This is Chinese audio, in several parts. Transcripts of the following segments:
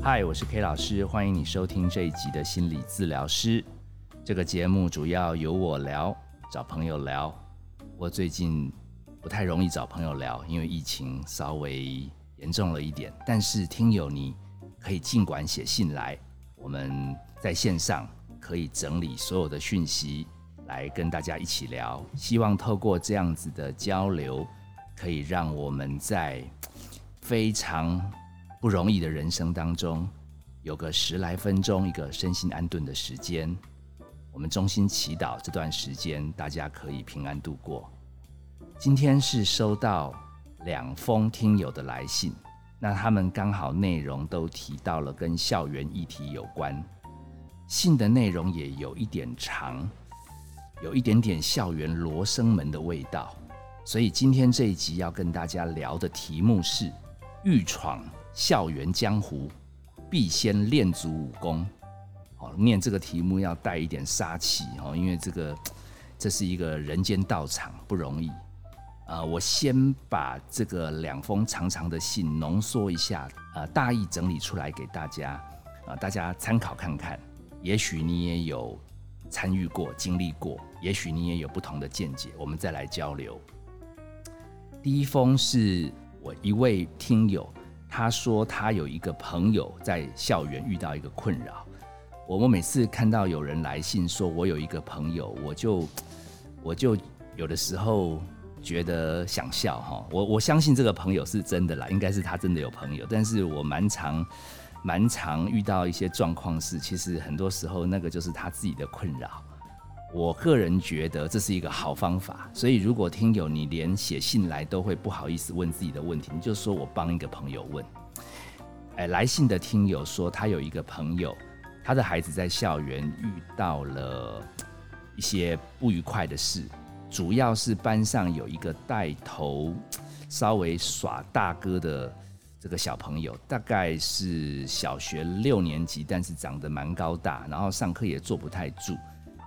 嗨，我是 K 老师，欢迎你收听这一集的心理治疗师。这个节目主要由我聊，找朋友聊。我最近不太容易找朋友聊，因为疫情稍微严重了一点。但是听友你可以尽管写信来，我们在线上可以整理所有的讯息，来跟大家一起聊。希望透过这样子的交流，可以让我们在非常不容易的人生当中，有个十来分钟一个身心安顿的时间。我们衷心祈祷这段时间大家可以平安度过。今天是收到两封听友的来信，那他们刚好内容都提到了跟校园议题有关，信的内容也有一点长，有一点点校园罗生门的味道。所以今天这一集要跟大家聊的题目是：欲闯校园江湖，必先练足武功。哦，念这个题目要带一点杀气哦，因为这个这是一个人间道场，不容易。呃，我先把这个两封长长的信浓缩一下，呃，大意整理出来给大家，啊，大家参考看看。也许你也有参与过、经历过，也许你也有不同的见解，我们再来交流。第一封是我一位听友，他说他有一个朋友在校园遇到一个困扰。我我每次看到有人来信说我有一个朋友，我就我就有的时候觉得想笑哈。我我相信这个朋友是真的啦，应该是他真的有朋友。但是我蛮常蛮常遇到一些状况是，其实很多时候那个就是他自己的困扰。我个人觉得这是一个好方法，所以如果听友你连写信来都会不好意思问自己的问题，你就说我帮一个朋友问。哎，来信的听友说他有一个朋友，他的孩子在校园遇到了一些不愉快的事，主要是班上有一个带头稍微耍大哥的这个小朋友，大概是小学六年级，但是长得蛮高大，然后上课也坐不太住。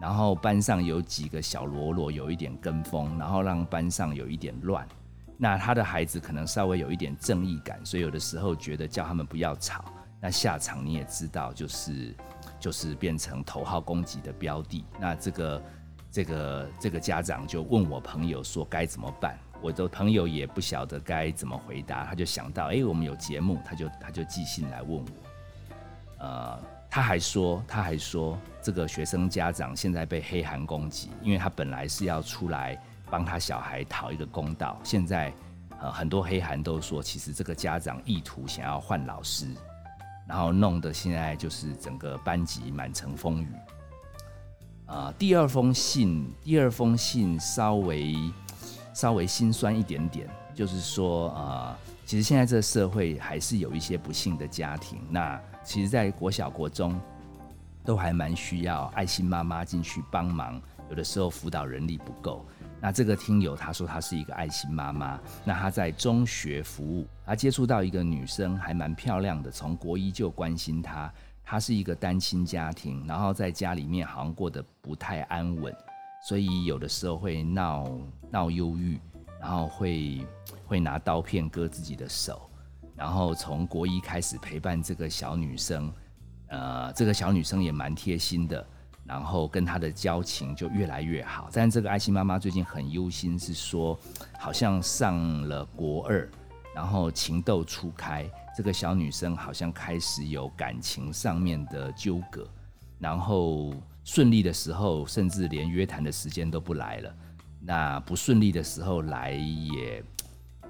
然后班上有几个小喽啰有一点跟风，然后让班上有一点乱。那他的孩子可能稍微有一点正义感，所以有的时候觉得叫他们不要吵。那下场你也知道，就是就是变成头号攻击的标的。那这个这个这个家长就问我朋友说该怎么办？我的朋友也不晓得该怎么回答，他就想到哎，我们有节目，他就他就寄信来问我，呃。他还说，他还说，这个学生家长现在被黑函攻击，因为他本来是要出来帮他小孩讨一个公道，现在呃很多黑函都说，其实这个家长意图想要换老师，然后弄得现在就是整个班级满城风雨。啊，第二封信，第二封信稍微稍微心酸一点点，就是说啊，其实现在这个社会还是有一些不幸的家庭，那。其实，在国小、国中，都还蛮需要爱心妈妈进去帮忙。有的时候辅导人力不够，那这个听友他说他是一个爱心妈妈，那他在中学服务，他接触到一个女生，还蛮漂亮的，从国一就关心她。她是一个单亲家庭，然后在家里面好像过得不太安稳，所以有的时候会闹闹忧郁，然后会会拿刀片割自己的手。然后从国一开始陪伴这个小女生，呃，这个小女生也蛮贴心的，然后跟她的交情就越来越好。但这个爱心妈妈最近很忧心，是说好像上了国二，然后情窦初开，这个小女生好像开始有感情上面的纠葛，然后顺利的时候，甚至连约谈的时间都不来了；那不顺利的时候来也。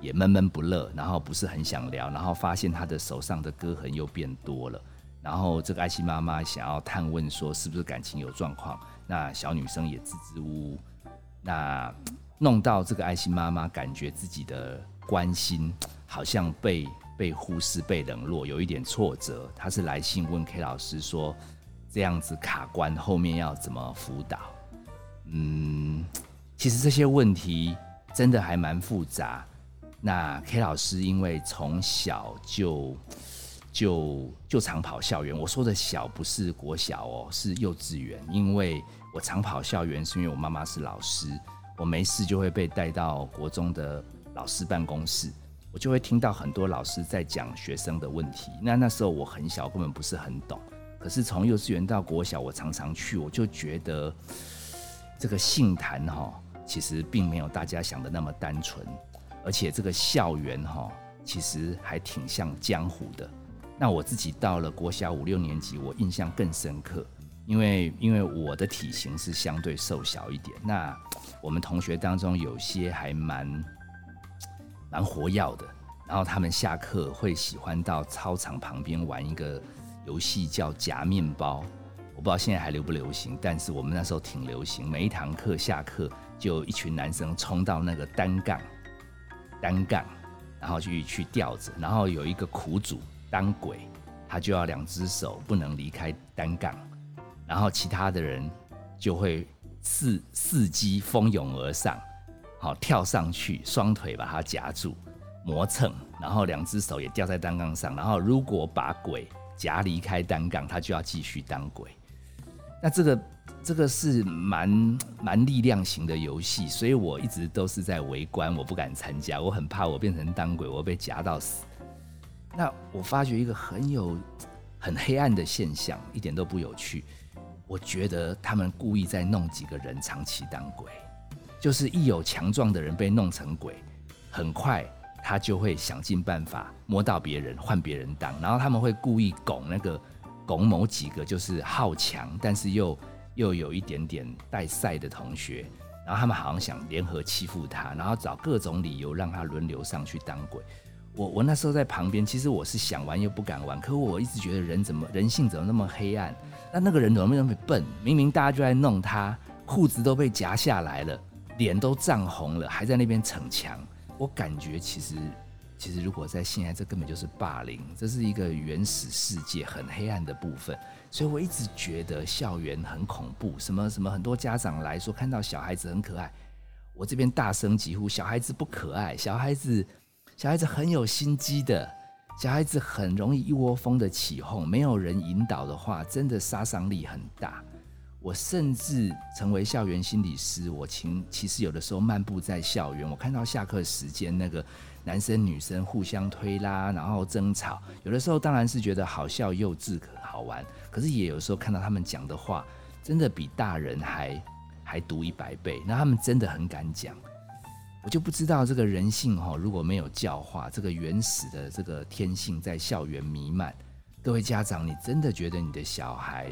也闷闷不乐，然后不是很想聊，然后发现他的手上的割痕又变多了，然后这个爱心妈妈想要探问说是不是感情有状况，那小女生也支支吾吾，那弄到这个爱心妈妈感觉自己的关心好像被被忽视、被冷落，有一点挫折。她是来信问 K 老师说这样子卡关，后面要怎么辅导？嗯，其实这些问题真的还蛮复杂。那 K 老师因为从小就就就常跑校园，我说的小不是国小哦，是幼稚园。因为我常跑校园，是因为我妈妈是老师，我没事就会被带到国中的老师办公室。我就会听到很多老师在讲学生的问题。那那时候我很小，根本不是很懂。可是从幼稚园到国小，我常常去，我就觉得这个性谈哈，其实并没有大家想的那么单纯，而且这个校园哈，其实还挺像江湖的。那我自己到了国小五六年级，我印象更深刻，因为因为我的体型是相对瘦小一点。那我们同学当中有些还蛮蛮活跃的，然后他们下课会喜欢到操场旁边玩一个游戏叫夹面包。我不知道现在还流不流行，但是我们那时候挺流行。每一堂课下课就一群男生冲到那个单杠，单杠，然后去去吊着，然后有一个苦主。当鬼，他就要两只手不能离开单杠，然后其他的人就会伺伺机蜂拥而上，好跳上去，双腿把它夹住磨蹭，然后两只手也吊在单杠上，然后如果把鬼夹离开单杠，他就要继续当鬼。那这个这个是蛮蛮力量型的游戏，所以我一直都是在围观，我不敢参加，我很怕我变成当鬼，我被夹到死。那我发觉一个很有很黑暗的现象，一点都不有趣。我觉得他们故意在弄几个人长期当鬼，就是一有强壮的人被弄成鬼，很快他就会想尽办法摸到别人换别人当，然后他们会故意拱那个拱某几个就是好强，但是又又有一点点带赛的同学，然后他们好像想联合欺负他，然后找各种理由让他轮流上去当鬼。我我那时候在旁边，其实我是想玩又不敢玩，可我一直觉得人怎么人性怎么那么黑暗？那那个人怎么那么笨？明明大家就在弄他，裤子都被夹下来了，脸都涨红了，还在那边逞强。我感觉其实其实如果在现在，这根本就是霸凌，这是一个原始世界很黑暗的部分。所以我一直觉得校园很恐怖，什么什么很多家长来说看到小孩子很可爱，我这边大声疾呼：小孩子不可爱，小孩子。小孩子很有心机的，小孩子很容易一窝蜂的起哄，没有人引导的话，真的杀伤力很大。我甚至成为校园心理师，我其其实有的时候漫步在校园，我看到下课时间那个男生女生互相推拉，然后争吵，有的时候当然是觉得好笑、幼稚、好玩，可是也有时候看到他们讲的话，真的比大人还还毒一百倍。那他们真的很敢讲。我就不知道这个人性哈，如果没有教化，这个原始的这个天性在校园弥漫。各位家长，你真的觉得你的小孩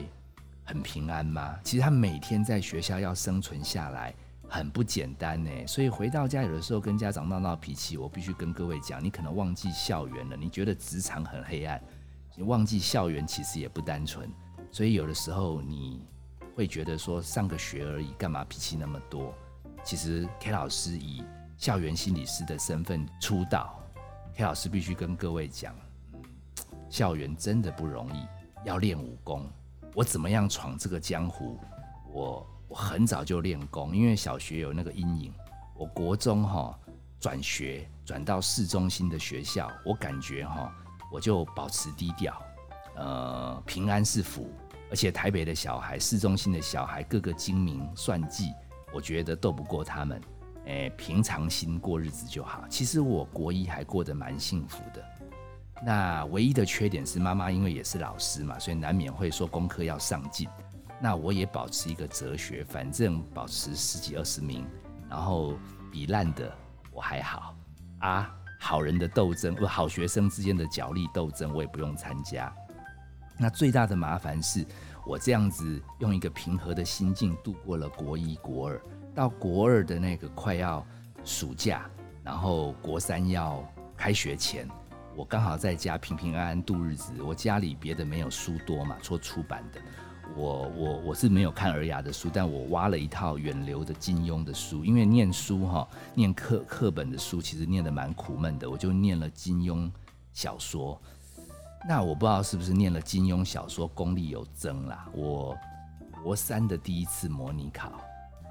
很平安吗？其实他每天在学校要生存下来很不简单呢。所以回到家有的时候跟家长闹闹脾气，我必须跟各位讲，你可能忘记校园了。你觉得职场很黑暗，你忘记校园其实也不单纯。所以有的时候你会觉得说上个学而已，干嘛脾气那么多？其实 K 老师以校园心理师的身份出道，K 老师必须跟各位讲，校园真的不容易，要练武功。我怎么样闯这个江湖？我我很早就练功，因为小学有那个阴影。我国中哈转学转到市中心的学校，我感觉哈我就保持低调，呃，平安是福。而且台北的小孩，市中心的小孩，个个精明算计。我觉得斗不过他们，诶，平常心过日子就好。其实我国一还过得蛮幸福的。那唯一的缺点是妈妈因为也是老师嘛，所以难免会说功课要上进。那我也保持一个哲学，反正保持十几二十名，然后比烂的我还好啊。好人的斗争不，好学生之间的角力斗争我也不用参加。那最大的麻烦是。我这样子用一个平和的心境度过了国一、国二，到国二的那个快要暑假，然后国三要开学前，我刚好在家平平安安度日子。我家里别的没有书多嘛，做出版的，我我我是没有看尔雅的书，但我挖了一套远流的金庸的书，因为念书哈，念课课本的书其实念得蛮苦闷的，我就念了金庸小说。那我不知道是不是念了金庸小说功力有增啦。我国三的第一次模拟考，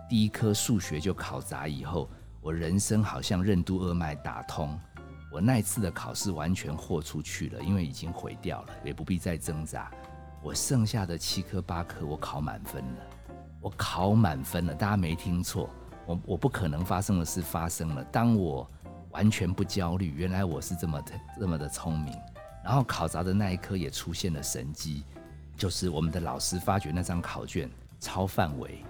第一科数学就考砸以后，我人生好像任督二脉打通。我那一次的考试完全豁出去了，因为已经毁掉了，也不必再挣扎。我剩下的七科八科，我考满分了。我考满分了，大家没听错，我我不可能发生的事发生了。当我完全不焦虑。原来我是这么的这么的聪明。然后考砸的那一刻也出现了神机，就是我们的老师发觉那张考卷超范围，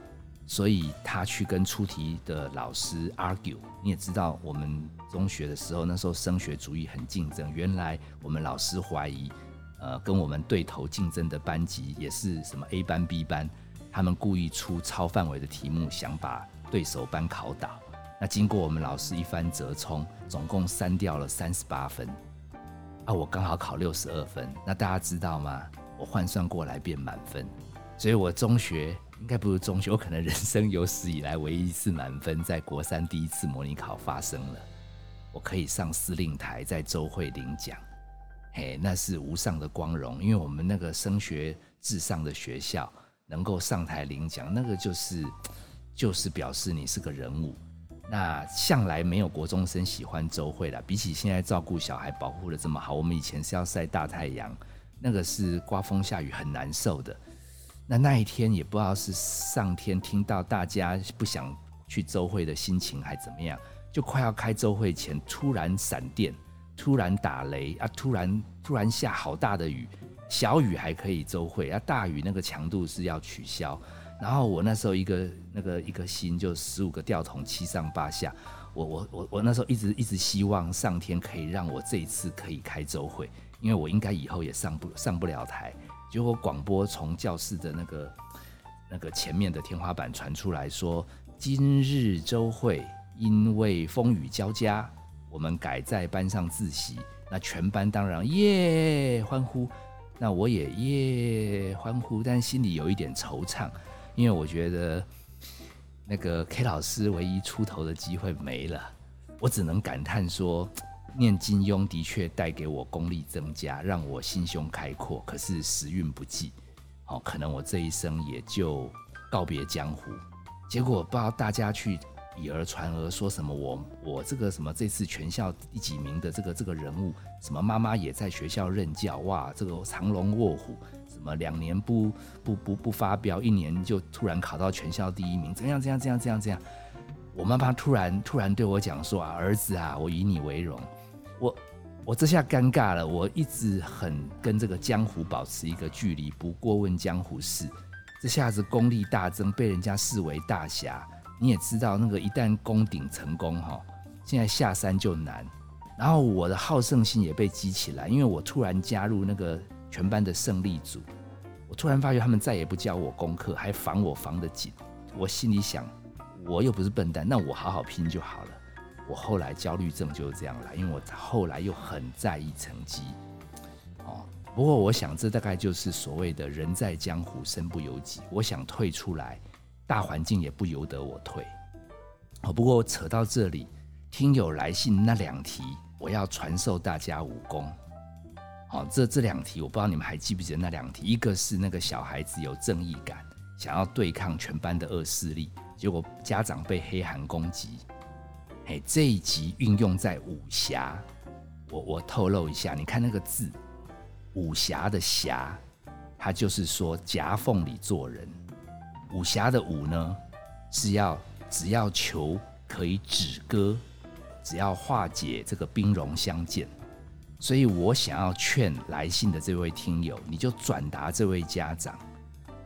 所以他去跟出题的老师 argue。你也知道，我们中学的时候那时候升学主义很竞争，原来我们老师怀疑，呃，跟我们对头竞争的班级也是什么 A 班 B 班，他们故意出超范围的题目，想把对手班考倒。那经过我们老师一番折冲，总共删掉了三十八分。啊，我刚好考六十二分，那大家知道吗？我换算过来变满分，所以我中学应该不是中学，可能人生有史以来唯一一次满分，在国三第一次模拟考发生了，我可以上司令台在周会领奖，嘿，那是无上的光荣，因为我们那个升学至上的学校能够上台领奖，那个就是就是表示你是个人物。那向来没有国中生喜欢周会的，比起现在照顾小孩保护的这么好，我们以前是要晒大太阳，那个是刮风下雨很难受的。那那一天也不知道是上天听到大家不想去周会的心情还怎么样，就快要开周会前突然闪电，突然打雷啊，突然突然下好大的雨，小雨还可以周会啊，大雨那个强度是要取消。然后我那时候一个那个一个心就十五个吊桶七上八下，我我我我那时候一直一直希望上天可以让我这一次可以开周会，因为我应该以后也上不上不了台。结果广播从教室的那个那个前面的天花板传出来说，今日周会因为风雨交加，我们改在班上自习。那全班当然耶欢呼，那我也耶欢呼，但心里有一点惆怅。因为我觉得那个 K 老师唯一出头的机会没了，我只能感叹说，念金庸的确带给我功力增加，让我心胸开阔。可是时运不济，哦，可能我这一生也就告别江湖。结果不知道大家去以讹传讹，说什么我我这个什么这次全校第几名的这个这个人物，什么妈妈也在学校任教，哇，这个藏龙卧虎。什么两年不不不不发飙，一年就突然考到全校第一名，怎样怎样怎样怎样怎样？我妈妈突然突然对我讲说啊，儿子啊，我以你为荣。我我这下尴尬了，我一直很跟这个江湖保持一个距离，不过问江湖事。这下子功力大增，被人家视为大侠。你也知道，那个一旦攻顶成功哈，现在下山就难。然后我的好胜心也被激起来，因为我突然加入那个全班的胜利组。我突然发觉他们再也不教我功课，还防我防得紧。我心里想，我又不是笨蛋，那我好好拼就好了。我后来焦虑症就是这样来，因为我后来又很在意成绩。哦，不过我想这大概就是所谓的人在江湖身不由己。我想退出来，大环境也不由得我退。哦，不过我扯到这里，听友来信那两题，我要传授大家武功。好，这这两题我不知道你们还记不记得那两题？一个是那个小孩子有正义感，想要对抗全班的恶势力，结果家长被黑函攻击。哎，这一集运用在武侠，我我透露一下，你看那个字，武侠的侠，它就是说夹缝里做人。武侠的武呢，是要只要求可以止戈，只要化解这个兵戎相见。所以我想要劝来信的这位听友，你就转达这位家长，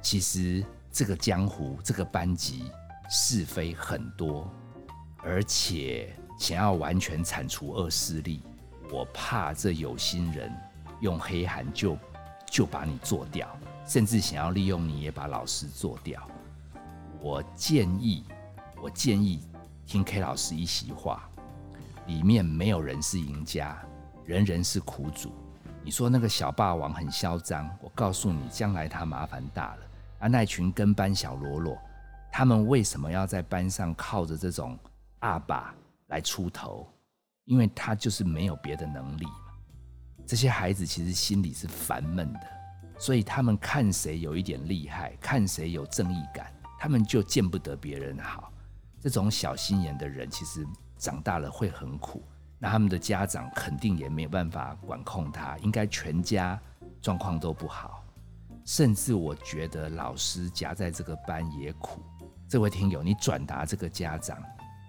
其实这个江湖这个班级是非很多，而且想要完全铲除恶势力，我怕这有心人用黑函就就把你做掉，甚至想要利用你也把老师做掉。我建议，我建议听 K 老师一席话，里面没有人是赢家。人人是苦主，你说那个小霸王很嚣张，我告诉你，将来他麻烦大了。啊，那群跟班小喽啰，他们为什么要在班上靠着这种阿爸来出头？因为他就是没有别的能力嘛。这些孩子其实心里是烦闷的，所以他们看谁有一点厉害，看谁有正义感，他们就见不得别人好。这种小心眼的人，其实长大了会很苦。那他们的家长肯定也没有办法管控他，应该全家状况都不好，甚至我觉得老师夹在这个班也苦。这位听友，你转达这个家长，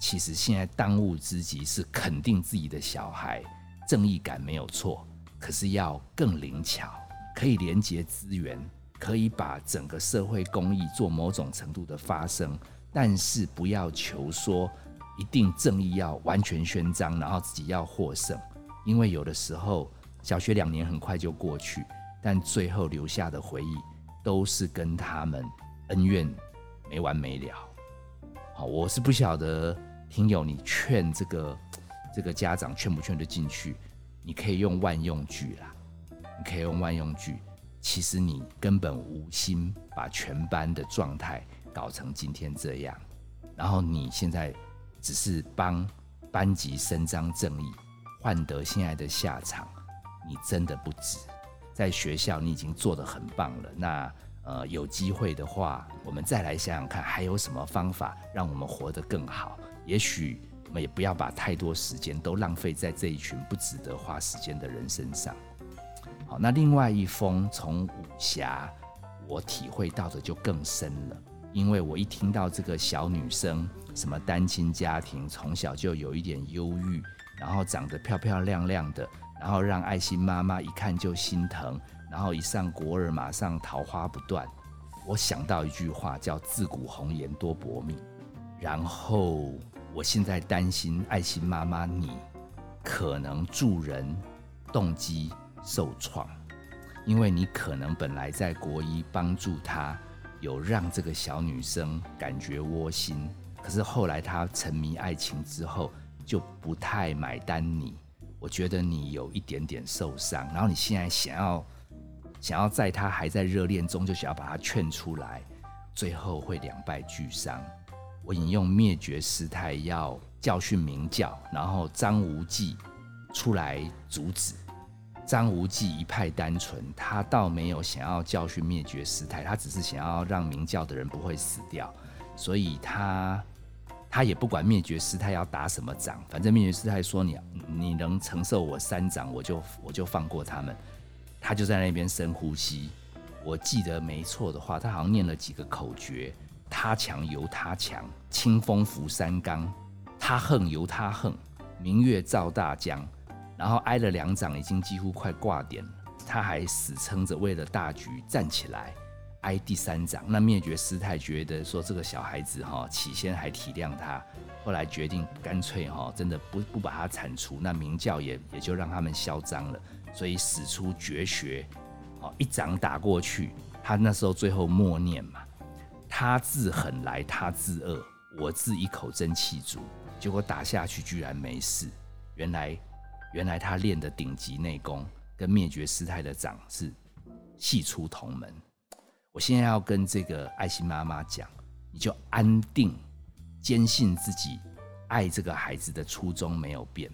其实现在当务之急是肯定自己的小孩，正义感没有错，可是要更灵巧，可以连接资源，可以把整个社会公益做某种程度的发生，但是不要求说一定正义要完全宣张，然后自己要获胜，因为有的时候小学两年很快就过去，但最后留下的回忆都是跟他们恩怨没完没了。好，我是不晓得。听友，你劝这个这个家长劝不劝得进去？你可以用万用句啦，可以用万用句。其实你根本无心把全班的状态搞成今天这样，然后你现在只是帮班级伸张正义，换得现在的下场，你真的不值。在学校你已经做得很棒了，那呃有机会的话，我们再来想想看，还有什么方法让我们活得更好。也许我们也不要把太多时间都浪费在这一群不值得花时间的人身上。好，那另外一封从武侠，我体会到的就更深了，因为我一听到这个小女生什么单亲家庭，从小就有一点忧郁，然后长得漂漂亮亮的，然后让爱心妈妈一看就心疼，然后一上国二马上桃花不断，我想到一句话叫“自古红颜多薄命”，然后。我现在担心爱心妈妈，你可能助人动机受创，因为你可能本来在国一帮助他，有让这个小女生感觉窝心，可是后来她沉迷爱情之后，就不太买单你。我觉得你有一点点受伤，然后你现在想要想要在她还在热恋中，就想要把她劝出来，最后会两败俱伤。我引用灭绝师太要教训明教，然后张无忌出来阻止。张无忌一派单纯，他倒没有想要教训灭绝师太，他只是想要让明教的人不会死掉。所以他他也不管灭绝师太要打什么掌，反正灭绝师太说你你能承受我三掌，我就我就放过他们。他就在那边深呼吸。我记得没错的话，他好像念了几个口诀。他强由他强，清风拂山岗；他横由他横，明月照大江。然后挨了两掌，已经几乎快挂点了，他还死撑着，为了大局站起来，挨第三掌。那灭绝师太觉得说这个小孩子哈，起先还体谅他，后来决定干脆哈，真的不不把他铲除，那明教也也就让他们嚣张了，所以使出绝学，哦，一掌打过去，他那时候最后默念嘛。他自狠来，他自恶，我自一口真气足。结果打下去居然没事。原来，原来他练的顶级内功跟灭绝师太的掌是系出同门。我现在要跟这个爱心妈妈讲，你就安定，坚信自己爱这个孩子的初衷没有变。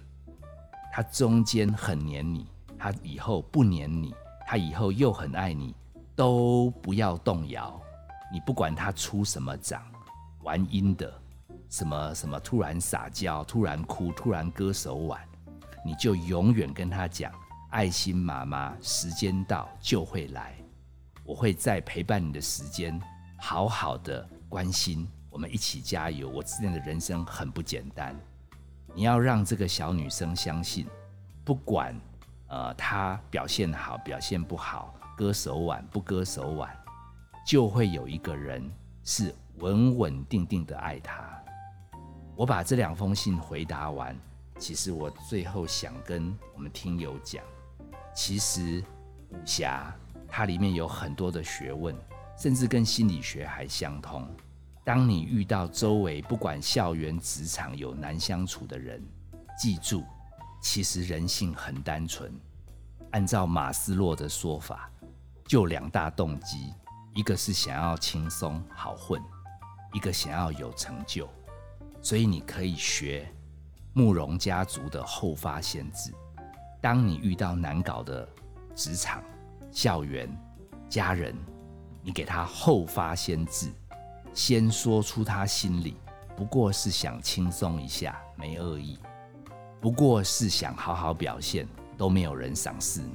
他中间很黏你，他以后不黏你，他以后又很爱你，都不要动摇。你不管他出什么掌，玩阴的，什么什么突然撒娇、突然哭、突然割手腕，你就永远跟他讲：爱心妈妈，时间到就会来，我会在陪伴你的时间，好好的关心，我们一起加油。我之前的人生很不简单，你要让这个小女生相信，不管呃她表现好表现不好，割手腕不割手腕。就会有一个人是稳稳定定的爱她。我把这两封信回答完，其实我最后想跟我们听友讲，其实武侠它里面有很多的学问，甚至跟心理学还相通。当你遇到周围不管校园、职场有难相处的人，记住，其实人性很单纯。按照马斯洛的说法，就两大动机。一个是想要轻松好混，一个想要有成就，所以你可以学慕容家族的后发先至。当你遇到难搞的职场、校园、家人，你给他后发先至，先说出他心里不过是想轻松一下，没恶意，不过是想好好表现，都没有人赏识你。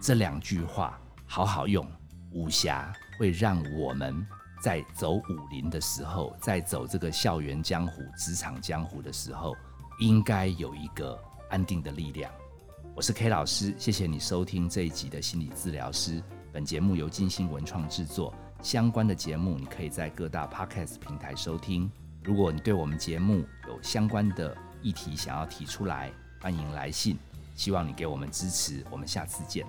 这两句话好好用，武侠。会让我们在走武林的时候，在走这个校园江湖、职场江湖的时候，应该有一个安定的力量。我是 K 老师，谢谢你收听这一集的心理治疗师。本节目由金星文创制作，相关的节目你可以在各大 Podcast 平台收听。如果你对我们节目有相关的议题想要提出来，欢迎来信，希望你给我们支持。我们下次见。